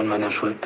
von meiner Schuld.